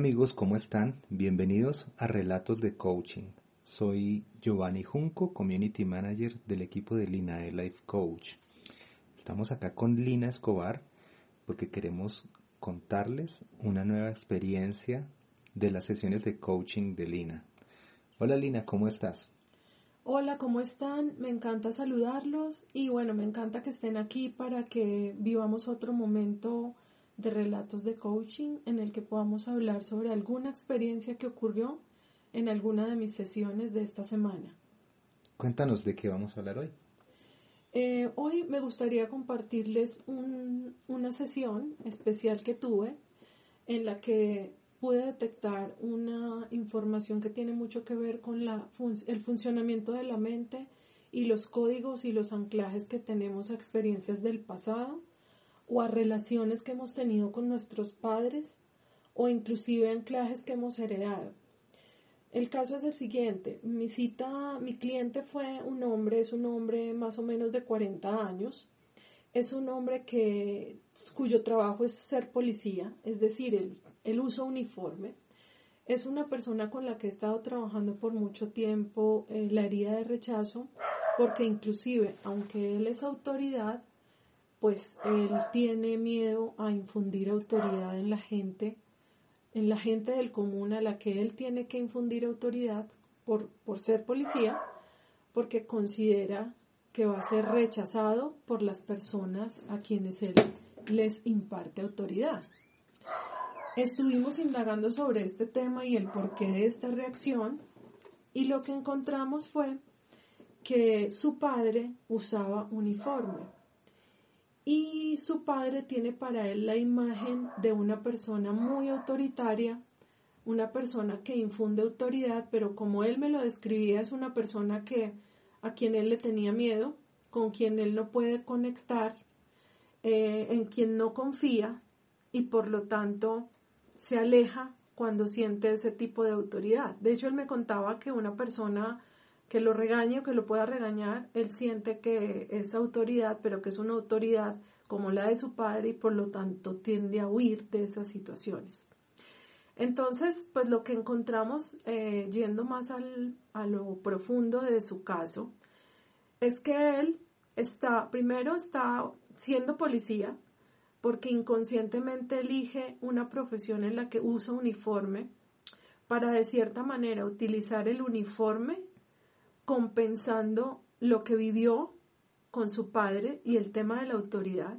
amigos, ¿cómo están? Bienvenidos a Relatos de Coaching. Soy Giovanni Junco, Community Manager del equipo de Linae Life Coach. Estamos acá con Lina Escobar porque queremos contarles una nueva experiencia de las sesiones de coaching de Lina. Hola Lina, ¿cómo estás? Hola, ¿cómo están? Me encanta saludarlos y bueno, me encanta que estén aquí para que vivamos otro momento de relatos de coaching en el que podamos hablar sobre alguna experiencia que ocurrió en alguna de mis sesiones de esta semana. Cuéntanos de qué vamos a hablar hoy. Eh, hoy me gustaría compartirles una sesión especial que tuve en la que pude detectar una información que tiene mucho que ver con la el funcionamiento de la mente y los códigos y los anclajes que tenemos a experiencias del pasado o a relaciones que hemos tenido con nuestros padres o inclusive anclajes que hemos heredado. El caso es el siguiente, mi cita, mi cliente fue un hombre, es un hombre más o menos de 40 años, es un hombre que, cuyo trabajo es ser policía, es decir, el, uso uniforme. Es una persona con la que he estado trabajando por mucho tiempo eh, la herida de rechazo, porque inclusive, aunque él es autoridad, pues él tiene miedo a infundir autoridad en la gente, en la gente del común a la que él tiene que infundir autoridad por, por ser policía, porque considera que va a ser rechazado por las personas a quienes él les imparte autoridad. Estuvimos indagando sobre este tema y el porqué de esta reacción y lo que encontramos fue que su padre usaba uniforme y su padre tiene para él la imagen de una persona muy autoritaria, una persona que infunde autoridad, pero como él me lo describía, es una persona que a quien él le tenía miedo, con quien él no puede conectar, eh, en quien no confía y por lo tanto se aleja cuando siente ese tipo de autoridad. De hecho, él me contaba que una persona que lo regañe o que lo pueda regañar, él siente que es autoridad, pero que es una autoridad como la de su padre y por lo tanto tiende a huir de esas situaciones. Entonces, pues lo que encontramos, eh, yendo más al, a lo profundo de su caso, es que él está, primero está siendo policía, porque inconscientemente elige una profesión en la que usa uniforme para de cierta manera utilizar el uniforme compensando lo que vivió con su padre y el tema de la autoridad.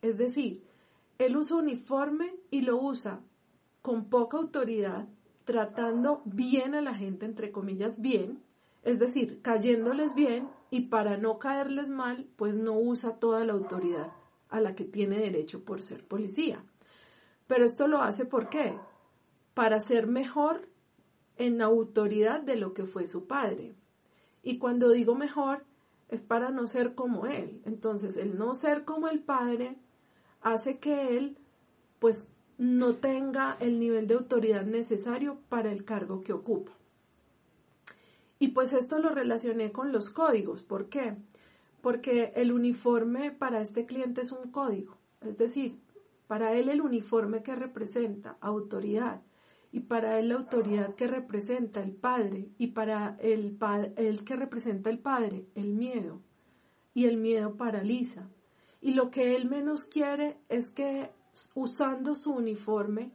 Es decir, él usa uniforme y lo usa con poca autoridad, tratando bien a la gente, entre comillas, bien, es decir, cayéndoles bien y para no caerles mal, pues no usa toda la autoridad a la que tiene derecho por ser policía. Pero esto lo hace ¿por qué? Para ser mejor en autoridad de lo que fue su padre. Y cuando digo mejor, es para no ser como él. Entonces, el no ser como el padre hace que él, pues, no tenga el nivel de autoridad necesario para el cargo que ocupa. Y pues esto lo relacioné con los códigos. ¿Por qué? Porque el uniforme para este cliente es un código. Es decir, para él el uniforme que representa autoridad y para él la autoridad que representa el padre y para el, el que representa el padre el miedo y el miedo paraliza. Y lo que él menos quiere es que usando su uniforme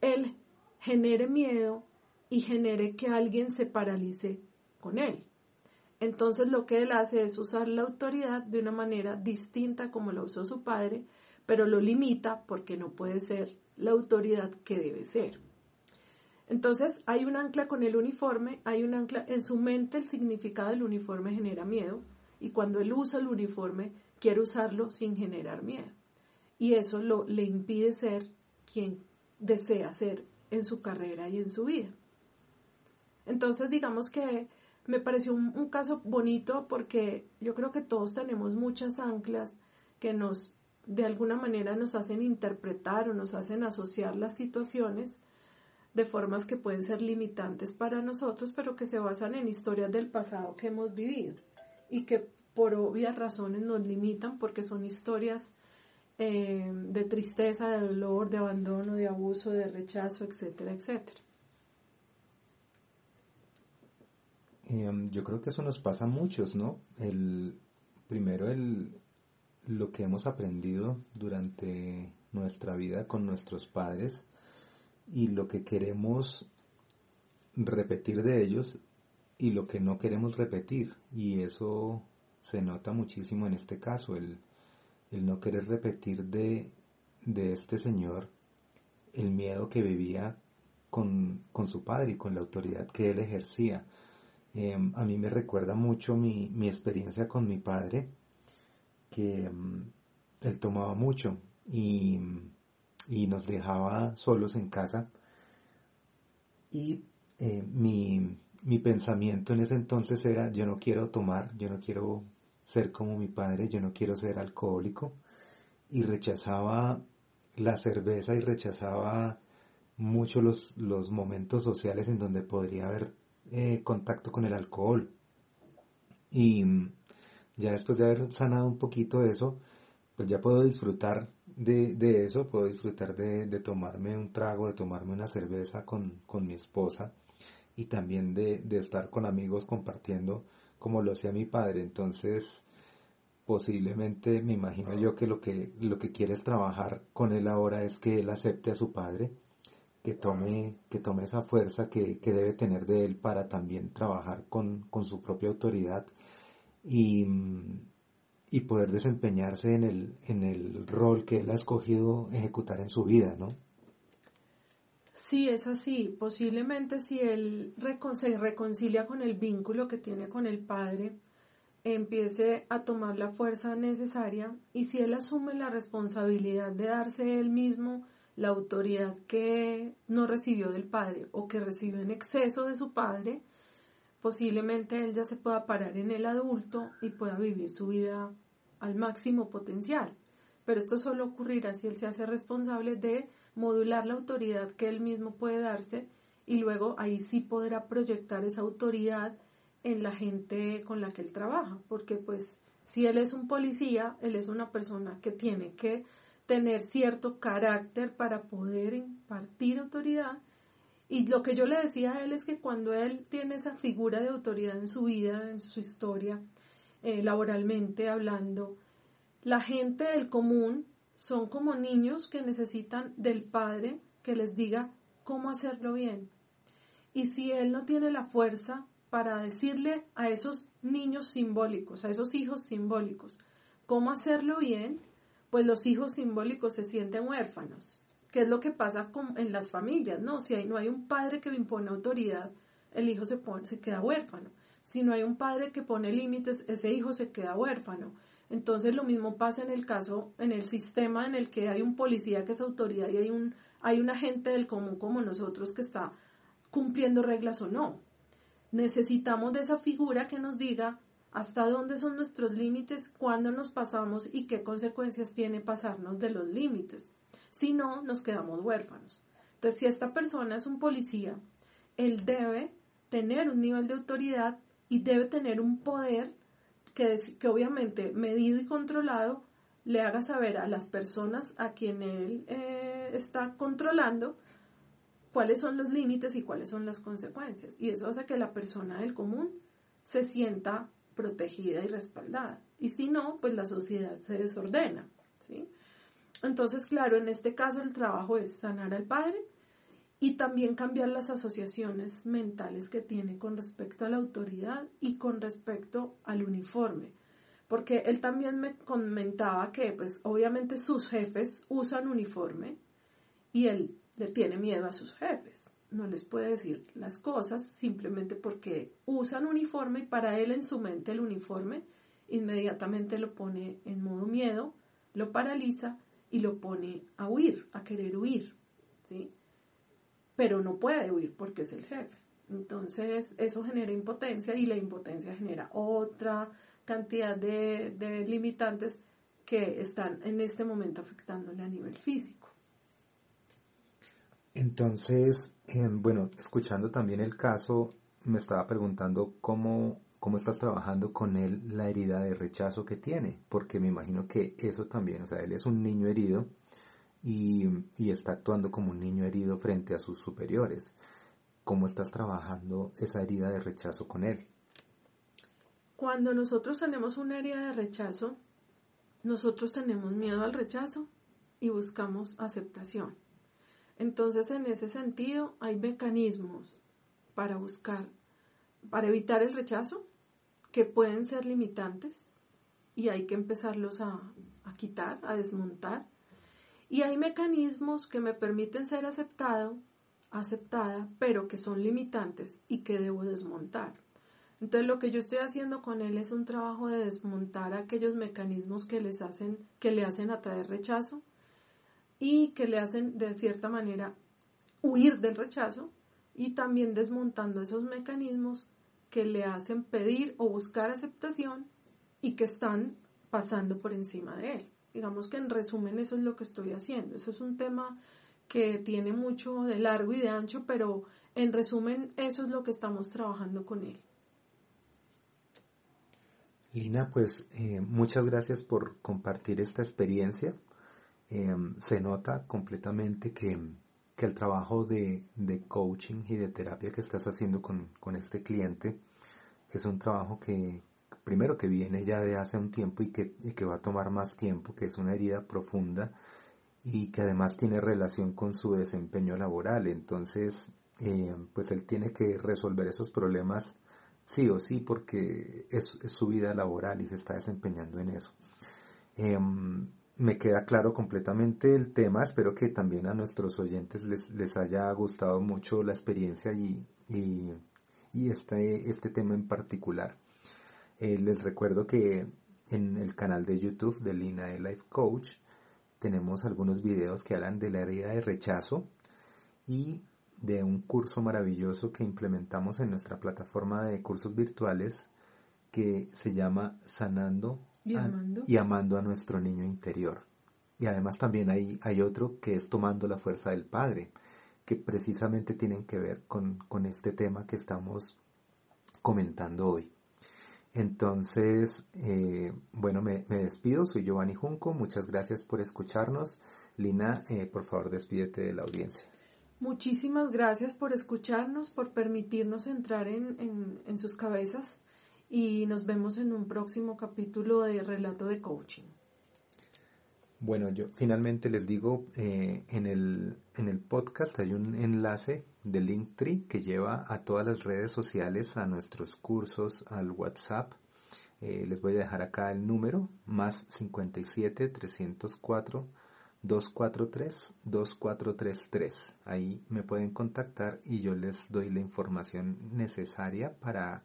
él genere miedo y genere que alguien se paralice con él. Entonces lo que él hace es usar la autoridad de una manera distinta como la usó su padre pero lo limita porque no puede ser la autoridad que debe ser entonces hay un ancla con el uniforme, hay un ancla en su mente el significado del uniforme genera miedo y cuando él usa el uniforme quiere usarlo sin generar miedo. Y eso lo, le impide ser quien desea ser en su carrera y en su vida. Entonces digamos que me pareció un, un caso bonito porque yo creo que todos tenemos muchas anclas que nos de alguna manera nos hacen interpretar o nos hacen asociar las situaciones de formas que pueden ser limitantes para nosotros, pero que se basan en historias del pasado que hemos vivido y que por obvias razones nos limitan porque son historias eh, de tristeza, de dolor, de abandono, de abuso, de rechazo, etcétera, etcétera. Em, yo creo que eso nos pasa a muchos, ¿no? El, primero el, lo que hemos aprendido durante nuestra vida con nuestros padres y lo que queremos repetir de ellos y lo que no queremos repetir. Y eso se nota muchísimo en este caso, el, el no querer repetir de, de, este señor el miedo que vivía con, con, su padre y con la autoridad que él ejercía. Em, a mí me recuerda mucho mi, mi experiencia con mi padre, que em, él tomaba mucho y, y, nos dejaba solos en casa. Y eh, mi, mi pensamiento en ese entonces era, yo no quiero tomar, yo no quiero ser como mi padre, yo no quiero ser alcohólico. Y rechazaba la cerveza y rechazaba mucho los, los momentos sociales en donde podría haber eh, contacto con el alcohol. Y ya después de haber sanado un poquito eso, pues ya puedo disfrutar de, de eso, puedo disfrutar de, de, tomarme un trago, de tomarme una cerveza con, con mi esposa y también de, de estar con amigos compartiendo como lo hacía mi padre. Entonces, posiblemente me imagino yo que lo que, lo que quieres trabajar con él ahora es que él acepte a su padre, que tome, que tome esa fuerza que, que debe tener de él para también trabajar con, con su propia autoridad y, y, poder desempeñarse en el, en el rol que él ha escogido ejecutar en su vida, ¿no? Sí, es así. Posiblemente si él se reconcilia con el vínculo que tiene con el padre, empiece a tomar la fuerza necesaria y si él asume la responsabilidad de darse él mismo la autoridad que no recibió del padre o que recibió en exceso de su padre, posiblemente él ya se pueda parar en el adulto y pueda vivir su vida al máximo potencial. Pero esto solo ocurrirá si él se hace responsable de modular la autoridad que él mismo puede darse y luego ahí sí podrá proyectar esa autoridad en la gente con la que él trabaja, porque pues si él es un policía, él es una persona que tiene que tener cierto carácter para poder impartir autoridad. Y lo que yo le decía a él es que cuando él tiene esa figura de autoridad en su vida, en su historia, eh, laboralmente hablando, la gente del común son como niños que necesitan del padre que les diga cómo hacerlo bien. Y si él no tiene la fuerza para decirle a esos niños simbólicos, a esos hijos simbólicos, cómo hacerlo bien, pues los hijos simbólicos se sienten huérfanos. ¿Qué es lo que pasa en las familias? No, si no hay un padre que impone autoridad, el hijo se, pone, se queda huérfano. Si no hay un padre que pone límites, ese hijo se queda huérfano. Entonces lo mismo pasa en el caso, en el sistema en el que hay un policía que es autoridad y hay un, hay un agente del común como nosotros que está cumpliendo reglas o no. Necesitamos de esa figura que nos diga hasta dónde son nuestros límites, cuándo nos pasamos y qué consecuencias tiene pasarnos de los límites. Si no, nos quedamos huérfanos. Entonces, si esta persona es un policía, él debe tener un nivel de autoridad y debe tener un poder que, obviamente medido y controlado le haga saber a las personas a quien él eh, está controlando cuáles son los límites y cuáles son las consecuencias. Y eso hace que la persona del común se sienta protegida y respaldada. Y si no, pues la sociedad se desordena. ¿sí? Entonces, claro, en este caso el trabajo es sanar al padre, y también cambiar las asociaciones mentales que tiene con respecto a la autoridad y con respecto al uniforme. Porque él también me comentaba que, pues, obviamente sus jefes usan uniforme y él le tiene miedo a sus jefes. No les puede decir las cosas simplemente porque usan uniforme y para él en su mente el uniforme inmediatamente lo pone en modo miedo, lo paraliza y lo pone a huir, a querer huir, ¿sí? pero no puede huir porque es el jefe. Entonces eso genera impotencia y la impotencia genera otra cantidad de, limitantes que están en este momento afectándole a nivel físico. Entonces, em, bueno, escuchando también el caso, me estaba preguntando cómo, cómo estás trabajando con él la herida de rechazo que tiene, porque me imagino que eso también, o sea, él es un niño herido y, y está actuando como un niño herido frente a sus superiores. ¿Cómo estás trabajando esa herida de rechazo con él? Cuando nosotros tenemos una herida de rechazo, nosotros tenemos miedo al rechazo y buscamos aceptación. Entonces, en ese sentido, hay mecanismos para buscar, para evitar el rechazo, que pueden ser limitantes y hay que empezarlos a, quitar, a desmontar. Y hay mecanismos que me permiten ser aceptado, aceptada, pero que son limitantes y que debo desmontar. Entonces lo que yo estoy haciendo con él es un trabajo de desmontar aquellos mecanismos que les hacen, que le hacen atraer rechazo y que le hacen de cierta manera huir del rechazo y también desmontando esos mecanismos que le hacen pedir o buscar aceptación y que están pasando por encima de él. Digamos que en resumen eso es lo que estoy haciendo. Eso es un tema que tiene mucho de largo y de ancho, pero en resumen eso es lo que estamos trabajando con él. Lina, pues eh, muchas gracias por compartir esta experiencia. Eh, se nota completamente que, que el trabajo de, de, coaching y de terapia que estás haciendo con, con, este cliente es un trabajo que primero que viene ya de hace un tiempo y que, que va a tomar más tiempo, que es una herida profunda y que además tiene relación con su desempeño laboral. Entonces, eh, pues él tiene que resolver esos problemas sí o sí porque es, su vida laboral y se está desempeñando en eso. Em, me queda claro completamente el tema, espero que también a nuestros oyentes les, les haya gustado mucho la experiencia y, y, y este, este tema en particular. Eh, les recuerdo que en el canal de YouTube de Lina de Life Coach tenemos algunos videos que hablan de la herida de rechazo y de un curso maravilloso que implementamos en nuestra plataforma de cursos virtuales que se llama Sanando y amando. y amando a nuestro niño interior. Y además también hay, hay otro que es Tomando la Fuerza del Padre, que precisamente tienen que ver con, con este tema que estamos comentando hoy. Entonces, eh, bueno, me, me, despido, soy Giovanni Junco, muchas gracias por escucharnos. Lina, eh, por favor, despídete de la audiencia. Muchísimas gracias por escucharnos, por permitirnos entrar en, en, en, sus cabezas y nos vemos en un próximo capítulo de Relato de Coaching. Bueno, yo finalmente les digo, eh, en, el, en el podcast hay un enlace de Linktree que lleva a todas las redes sociales, a nuestros cursos, al WhatsApp. Eh, les voy a dejar acá el número, más 57 304 243-2433. Ahí me pueden contactar y yo les doy la información necesaria para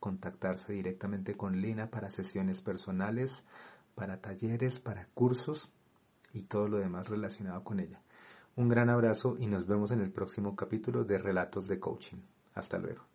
contactarse directamente con Lina para sesiones personales, para talleres, para cursos y todo lo demás relacionado con ella. Un gran abrazo y nos vemos en el próximo capítulo de Relatos de Coaching. Hasta luego.